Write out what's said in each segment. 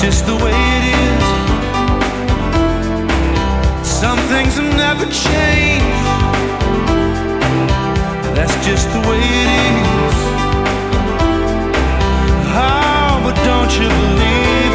just the way it is. Some things have never changed. That's just the way it is. Oh, but don't you believe?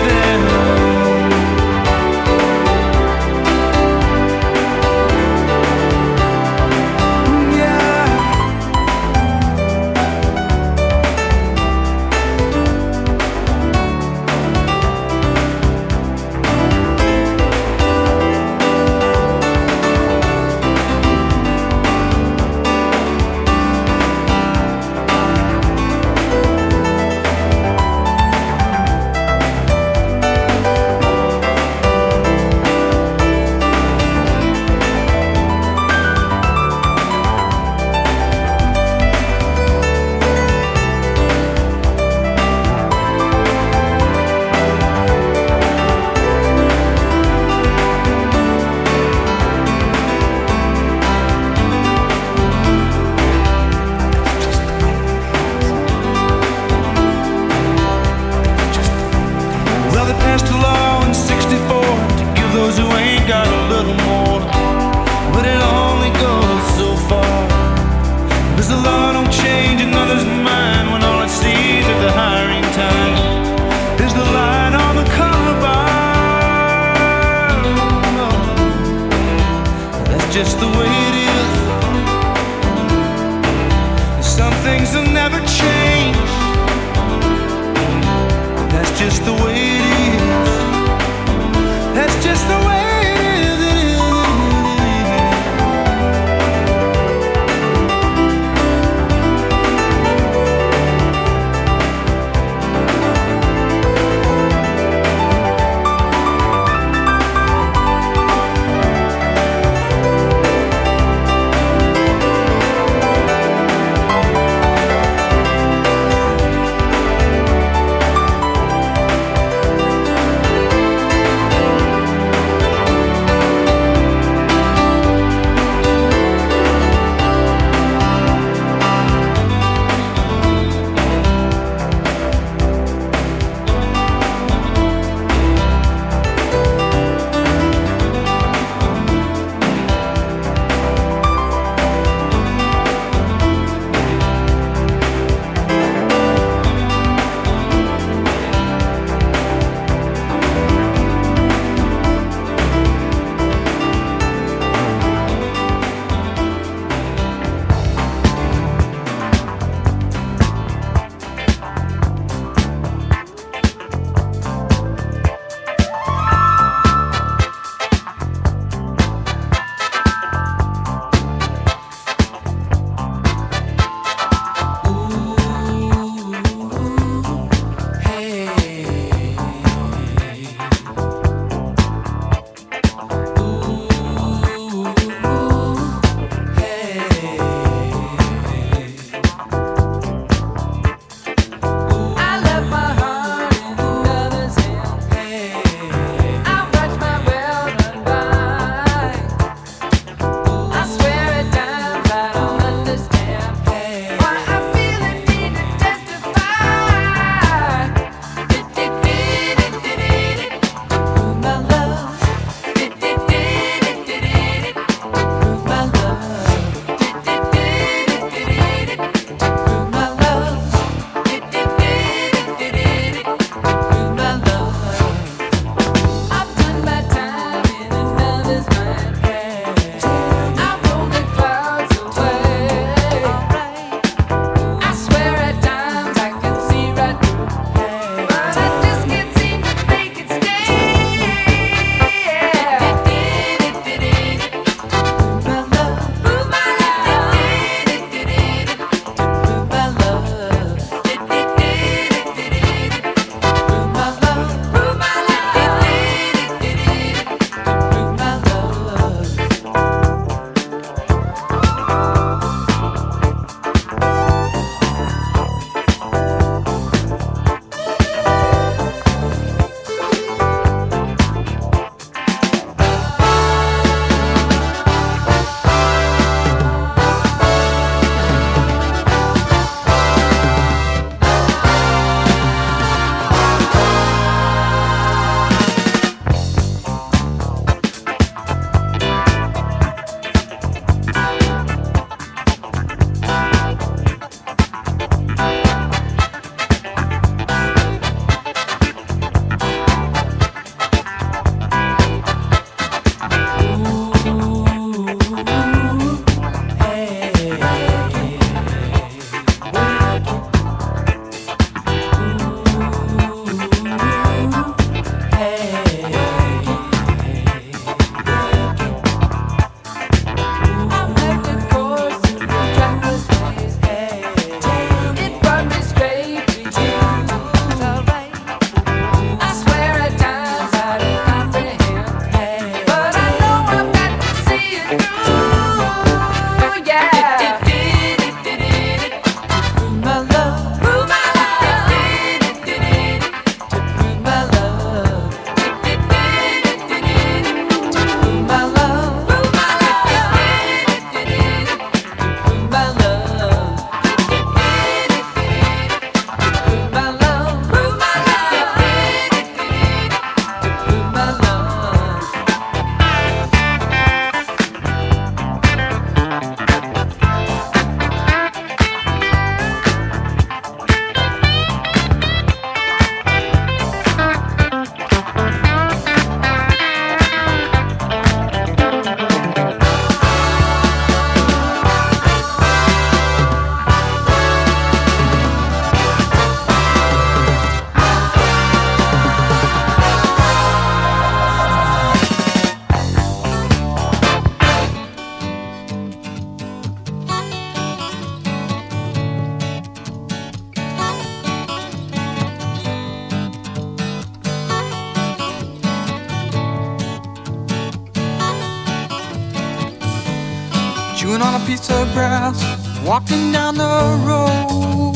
walking down the road.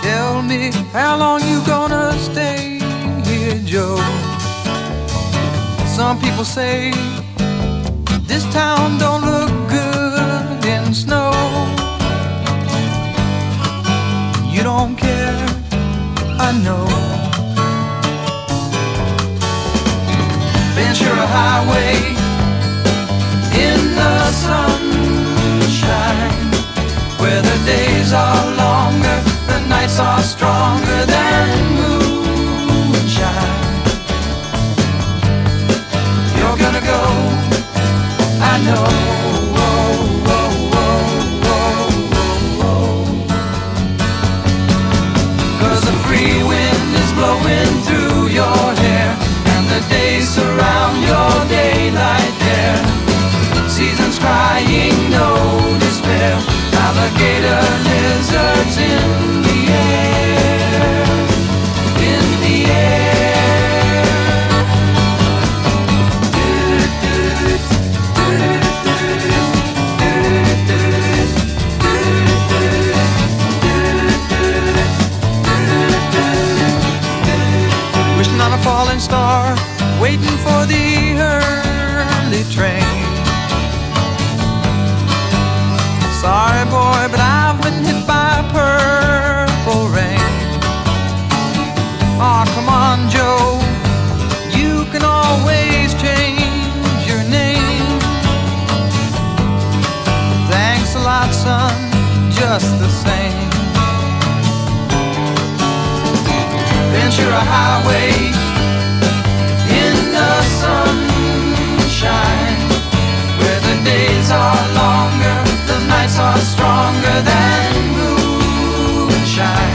Tell me how long you gonna stay here, Joe. Some people say this town don't look good in snow. You don't care, I know. Ventura Highway. alligator lizards in a highway in the sunshine where the days are longer, the nights are stronger than moonshine.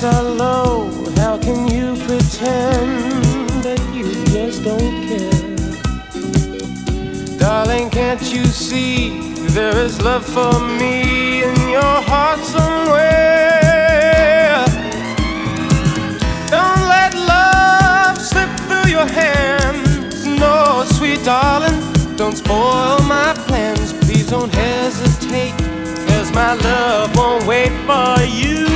So low, how can you pretend that you just don't care? Darling, can't you see there is love for me in your heart somewhere? Don't let love slip through your hands, no, sweet darling. Don't spoil my plans, please don't hesitate, cause my love won't wait for you.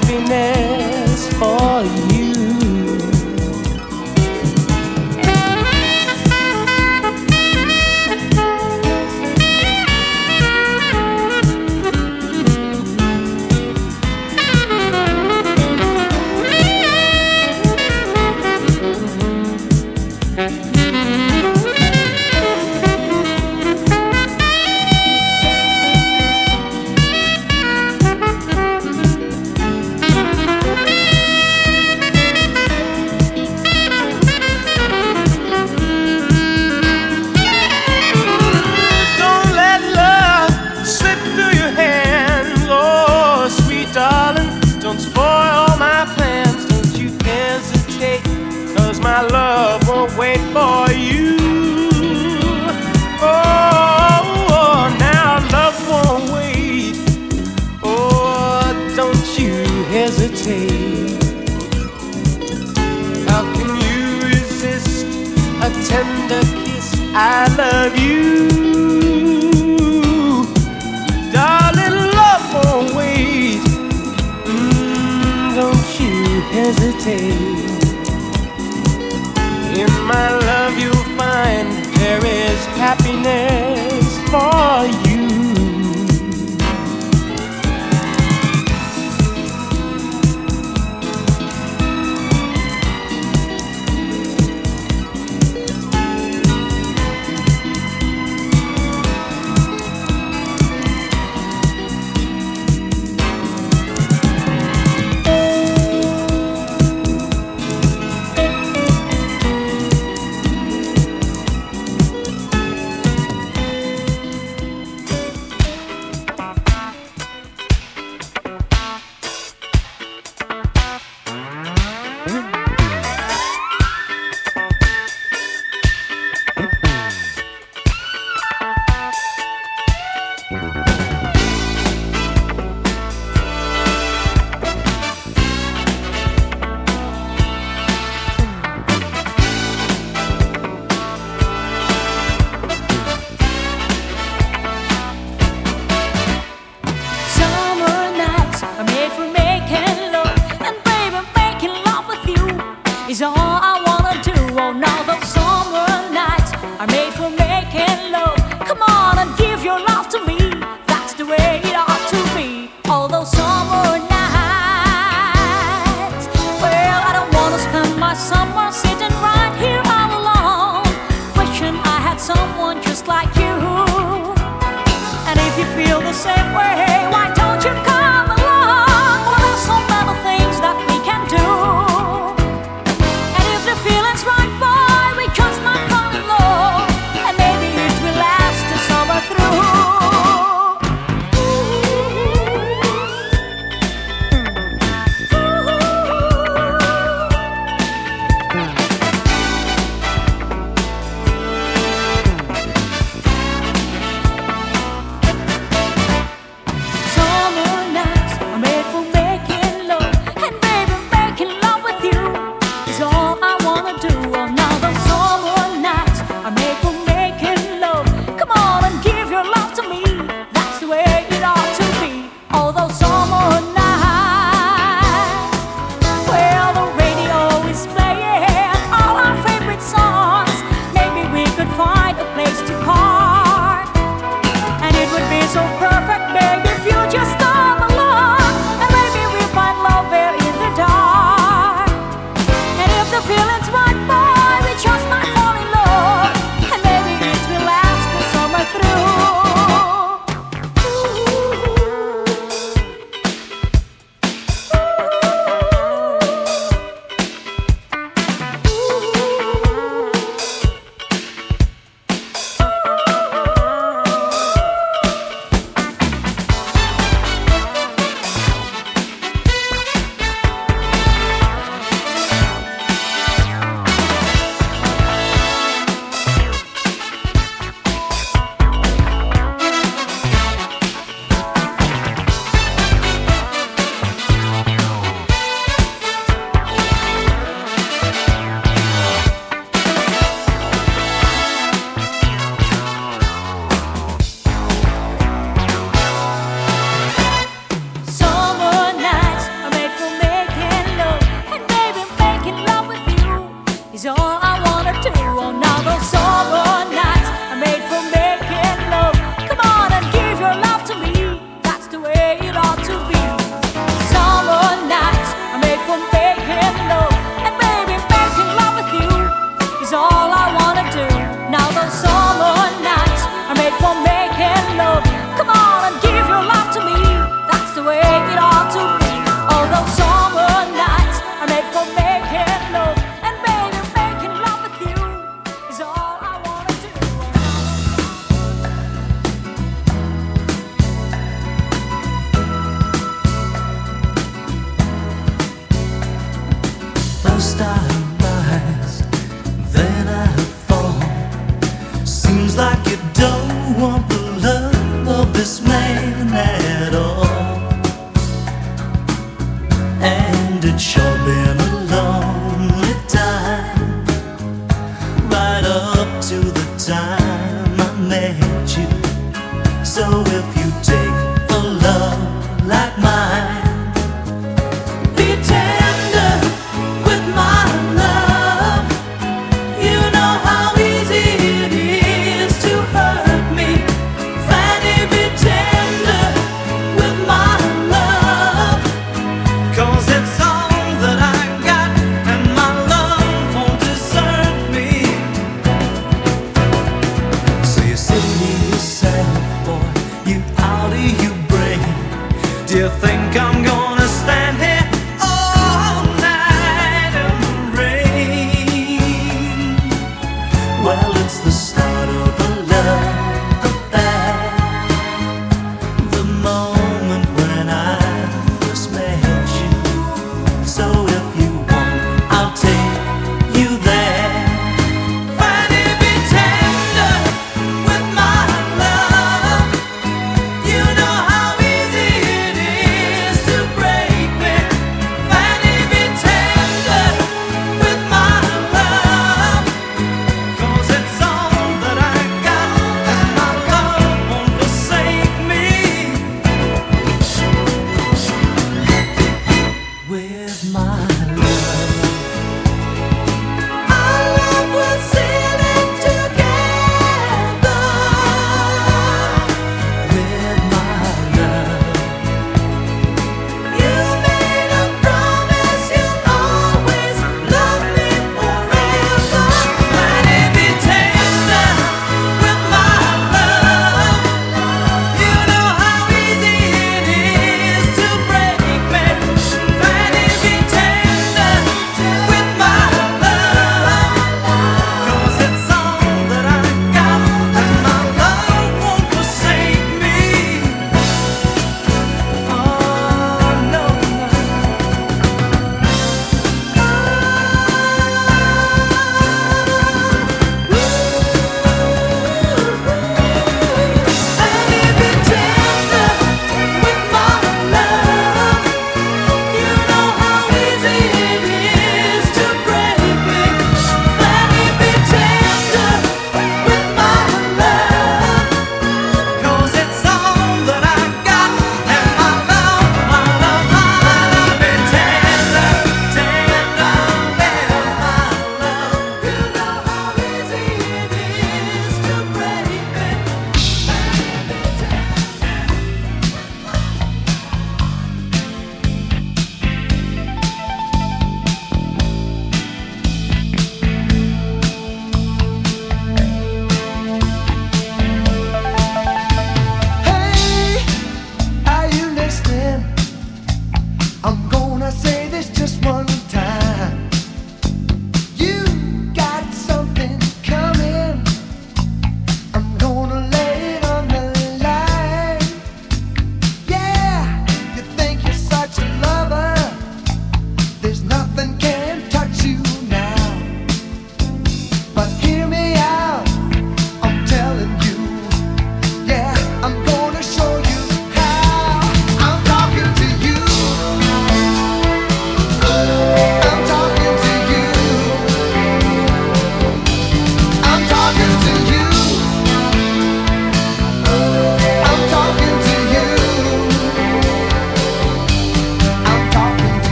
happiness for you.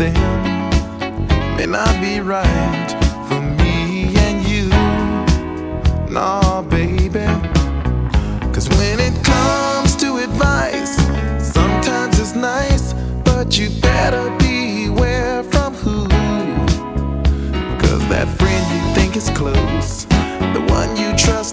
then may not be right for me and you. Nah, baby. Cause when it comes to advice, sometimes it's nice, but you better beware from who. Cause that friend you think is close, the one you trust.